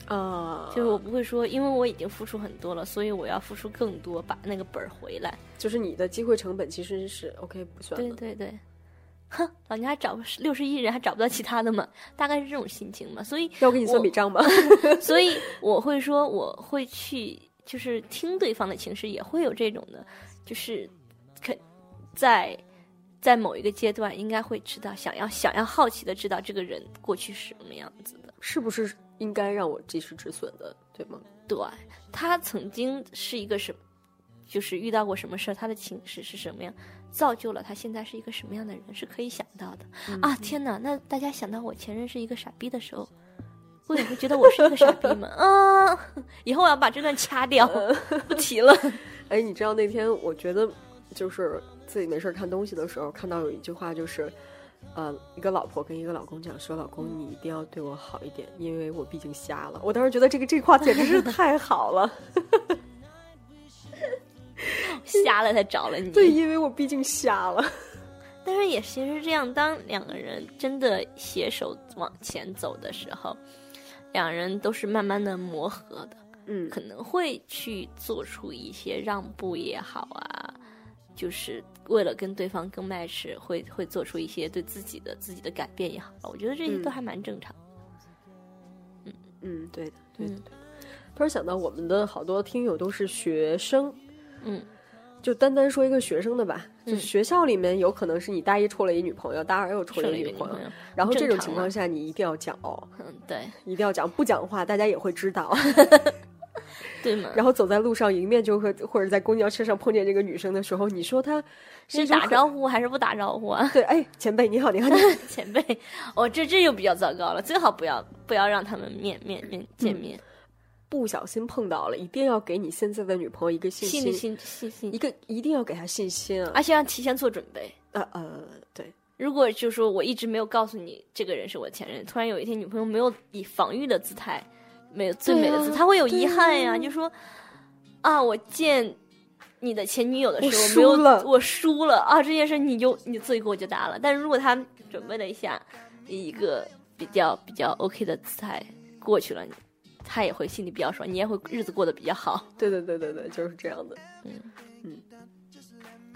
啊，就是我不会说，因为我已经付出很多了，所以我要付出更多，把那个本儿回来。就是你的机会成本其实是 OK 不算的。对对对，哼，老娘还找六十亿人还找不到其他的吗？大概是这种心情嘛。所以要给你算笔账吗？所以我会说，我会去，就是听对方的情绪，也会有这种的，就是肯在在某一个阶段，应该会知道，想要想要好奇的知道这个人过去是什么样子的，是不是？应该让我及时止损的，对吗？对，他曾经是一个什，就是遇到过什么事儿，他的情绪是什么样，造就了他现在是一个什么样的人，是可以想到的。啊，天哪！那大家想到我前任是一个傻逼的时候，会不会觉得我是一个傻逼吗？啊，以后我要把这段掐掉，不提了。哎，你知道那天我觉得，就是自己没事看东西的时候，看到有一句话，就是。呃，一个老婆跟一个老公讲说：“老公，你一定要对我好一点，因为我毕竟瞎了。”我当时觉得这个这话简直是太好了，瞎了才找了你。对，因为我毕竟瞎了。但是也其实这样，当两个人真的携手往前走的时候，两人都是慢慢的磨合的。嗯，可能会去做出一些让步也好啊。就是为了跟对方更 match，会会做出一些对自己的自己的改变也好，我觉得这些都还蛮正常。嗯嗯，对的，对的。突然想到，我们的好多听友都是学生，嗯，就单单说一个学生的吧，就学校里面有可能是你大一处了一女朋友，大二又处了一女朋友，然后这种情况下你一定要讲哦，嗯，对，一定要讲，不讲话大家也会知道。对吗？然后走在路上，迎面就会或者在公交车上碰见这个女生的时候，你说她是打招呼还是不打招呼啊？对，哎，前辈你好，你好，前辈，哦，这这又比较糟糕了，最好不要不要让他们面面面见面，不小心碰到了，一定要给你现在的女朋友一个信心，信信心，一个一定要给她信心啊，而且要提前做准备。呃呃，对，如果就说我一直没有告诉你这个人是我前任，突然有一天女朋友没有以防御的姿态。没有最美的字，他会有遗憾呀。就说啊，我见你的前女友的时候，没有我输了啊，这件事你就你罪过就大了。但是如果他准备了一下，一个比较比较 OK 的姿态过去了，他也会心里比较爽，你也会日子过得比较好。对对对对对，就是这样的。嗯嗯。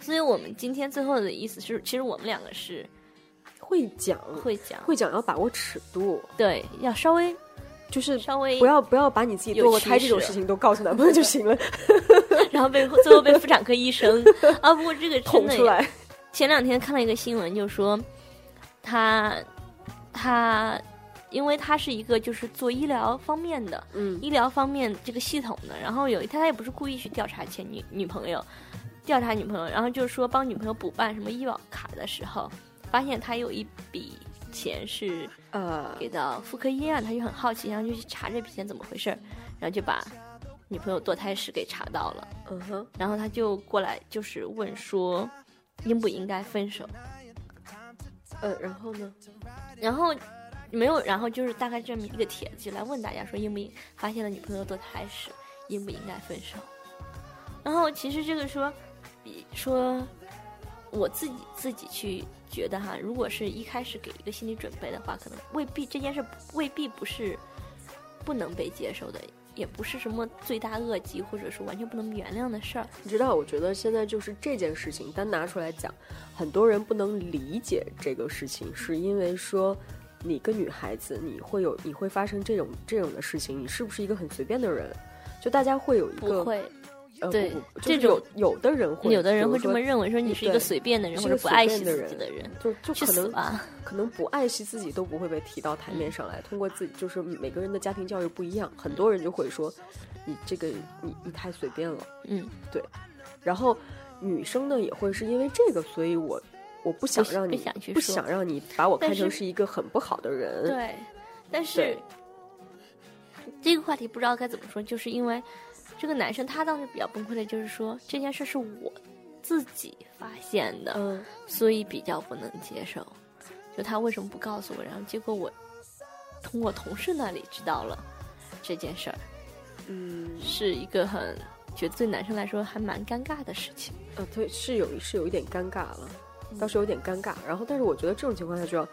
所以我们今天最后的意思是，其实我们两个是会讲，会讲，会讲，要把握尺度。对，要稍微。就是稍微不要不要把你自己堕过胎这种事情都告诉男朋友就行了，然后被最后被妇产科医生 啊，不过这个捅出来。前两天看了一个新闻，就说他他因为他是一个就是做医疗方面的，嗯，医疗方面这个系统的，然后有一天他也不是故意去调查前女女朋友，调查女朋友，然后就是说帮女朋友补办什么医保卡的时候，发现他有一笔。钱是呃。给到妇科医院，他就很好奇，然后就去查这笔钱怎么回事儿，然后就把女朋友堕胎史给查到了，嗯哼，然后他就过来就是问说应不应该分手，呃，然后呢，然后没有，然后就是大概这么一个帖子就来问大家说应不应发现了女朋友堕胎史应不应该分手，然后其实这个说比说我自己自己去。觉得哈，如果是一开始给一个心理准备的话，可能未必这件事未必不是不能被接受的，也不是什么罪大恶极，或者是完全不能原谅的事儿。你知道，我觉得现在就是这件事情单拿出来讲，很多人不能理解这个事情，是因为说你一个女孩子，你会有你会发生这种这种的事情，你是不是一个很随便的人？就大家会有一个。不会。对，这种有的人会，有的人会这么认为，说你是一个随便的人，或者不爱惜自己的人，就就可能吧，可能不爱惜自己都不会被提到台面上来。通过自己，就是每个人的家庭教育不一样，很多人就会说，你这个你你太随便了。嗯，对。然后女生呢也会是因为这个，所以我我不想让你不想让你把我看成是一个很不好的人。对，但是这个话题不知道该怎么说，就是因为。这个男生他当时比较崩溃的就是说这件事是我自己发现的，嗯，所以比较不能接受。就他为什么不告诉我？然后结果我通过同事那里知道了这件事儿，嗯，是一个很觉得对男生来说还蛮尴尬的事情。呃，对，是有是有一点尴尬了，倒是有点尴尬。然后，但是我觉得这种情况下就要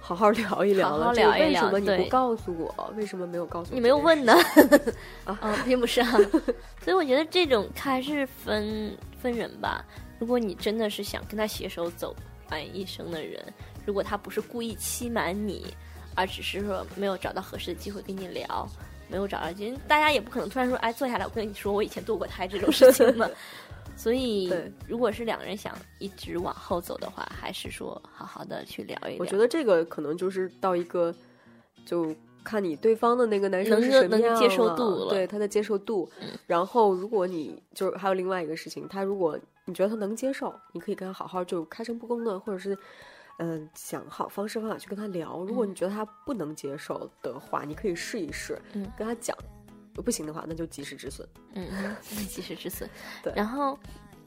好好聊一聊好好聊一聊。为什么你不告诉我？为什么没有告诉我？你没有问呢？啊，并不是啊。所以我觉得这种还是分分人吧。如果你真的是想跟他携手走完一生的人，如果他不是故意欺瞒你，而只是说没有找到合适的机会跟你聊，没有找到，其实大家也不可能突然说，哎，坐下来，我跟你说，我以前堕过胎这种事情嘛。所以，如果是两个人想一直往后走的话，还是说好好的去聊一聊。我觉得这个可能就是到一个，就看你对方的那个男生是什么样接受度，对他的接受度。然后，如果你就是还有另外一个事情，他如果你觉得他能接受，你可以跟他好好就开诚布公的，或者是嗯想好方式方法去跟他聊。如果你觉得他不能接受的话，你可以试一试，跟他讲。不行的话，那就及时止损。嗯，及时止损。对，然后，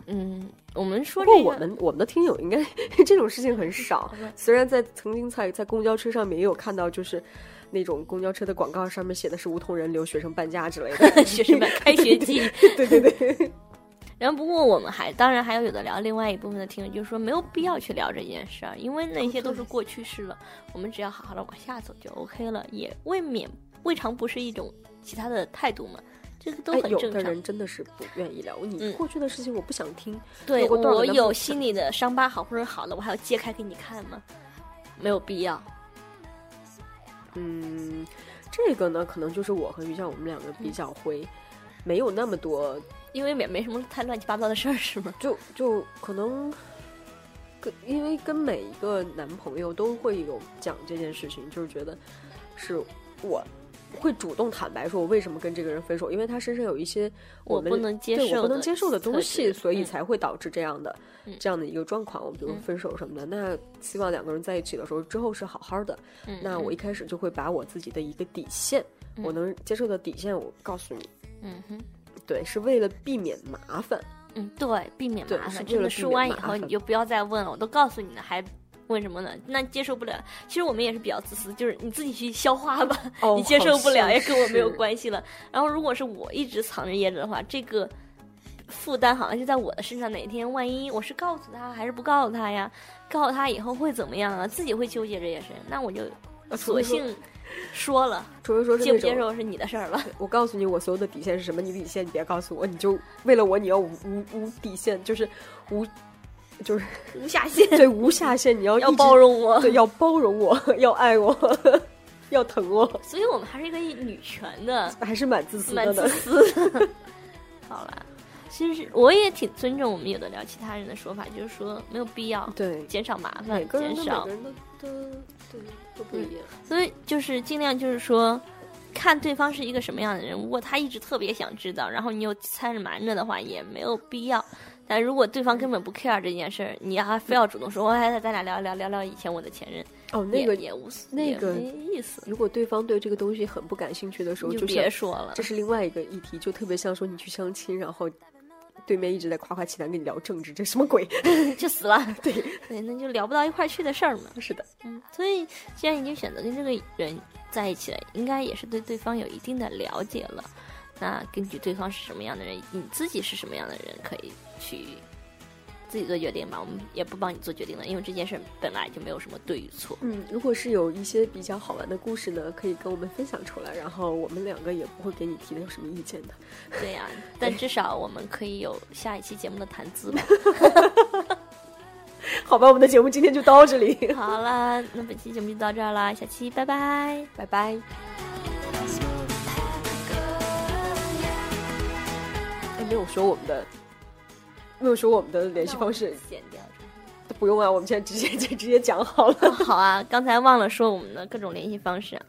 嗯，我们说，不过我们我们的听友应该 这种事情很少。虽然在曾经在在公交车上面也有看到，就是那种公交车的广告上面写的是无痛人流、学生半价之类的，学生们开学季。对对对。然后，不过我们还当然还要有的聊。另外一部分的听友就是说，没有必要去聊这件事儿，因为那些都是过去式了。我们只要好好的往下走就 OK 了，也未免未尝不是一种。其他的态度嘛，这个都很正常。有的人真的是不愿意聊你过去的事情，我不想听。对我有心里的伤疤，好或者好了，我还要揭开给你看吗？没有必要。嗯，这个呢，可能就是我和于酱我们两个比较会没有那么多，因为没没什么太乱七八糟的事儿，是吗？就就可能跟因为跟每一个男朋友都会有讲这件事情，就是觉得是我。会主动坦白说，我为什么跟这个人分手？因为他身上有一些我不能接受、我不能接受的东西，所以才会导致这样的这样的一个状况。我比如分手什么的，那希望两个人在一起的时候之后是好好的。那我一开始就会把我自己的一个底线，我能接受的底线，我告诉你。嗯哼，对，是为了避免麻烦。嗯，对，避免麻烦。真的说完以后，你就不要再问了。我都告诉你了，还。为什么呢？那接受不了。其实我们也是比较自私，就是你自己去消化吧。你接受不了也跟我没有关系了。然后如果是我一直藏着掖着的话，这个负担好像就在我的身上。哪天万一我是告诉他还是不告诉他呀？告诉他以后会怎么样啊？自己会纠结这些事。那我就索性说了。除非说接不接受是你的事儿了。我告诉你，我所有的底线是什么？你底线你别告诉我，你就为了我你要无无无底线，就是无。就是无下限，对无下限，你要要包容我，对要包容我，要爱我，要疼我。所以我们还是一个女权的，还是蛮自私的。蛮自私。好了，其实我也挺尊重我们有的聊其他人的说法，就是说没有必要，对减少麻烦，减少。每个人的都对都不一样，所以就是尽量就是说，看对方是一个什么样的人。如果他一直特别想知道，然后你又猜着瞒着的话，也没有必要。但如果对方根本不 care 这件事儿，你还非要主动说，我还咱俩聊聊聊聊以前我的前任哦，那个也无那个意思。如果对方对这个东西很不感兴趣的时候，就别说了。这是另外一个议题，就特别像说你去相亲，然后对面一直在夸夸其谈跟你聊政治，这什么鬼？就死了。对对，那就聊不到一块去的事儿嘛。是的，嗯，所以既然已经选择跟这个人在一起了，应该也是对对方有一定的了解了。那根据对方是什么样的人，你自己是什么样的人，可以去。自己做决定吧，我们也不帮你做决定了，因为这件事本来就没有什么对与错。嗯，如果是有一些比较好玩的故事呢，可以跟我们分享出来，然后我们两个也不会给你提的有什么意见的。对呀，但至少我们可以有下一期节目的谈资吧。好吧，我们的节目今天就到这里。好了，那本期节目就到这儿了，下期拜拜，拜拜。哎，没有说我们的。没有说我们的联系方式，剪掉，不用啊，我们现在直接就直接讲好了。好啊，刚才忘了说我们的各种联系方式啊，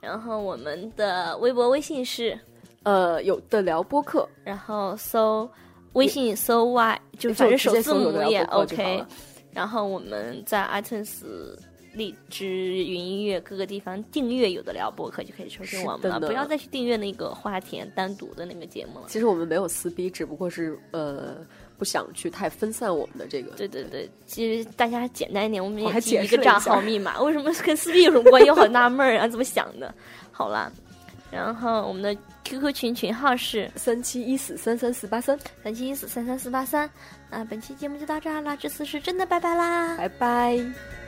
然后我们的微博、微信是，呃，有的聊播客，然后搜微信搜 Y，就反正首字母也 OK，然后我们在 iTunes。荔枝、云音乐各个地方订阅有的聊播客就可以收听我们了，不要再去订阅那个花田单独的那个节目了。其实我们没有撕逼，只不过是呃不想去太分散我们的这个。对对对，其实大家简单一点，我们也记一个账号密码。为什么跟撕逼有什么关系？我好纳闷啊，怎么想的？好啦，然后我们的 QQ 群群号是三七一四三三四八三三七一四三三四八三。那本期节目就到这儿啦，这次是真的拜拜啦，拜拜。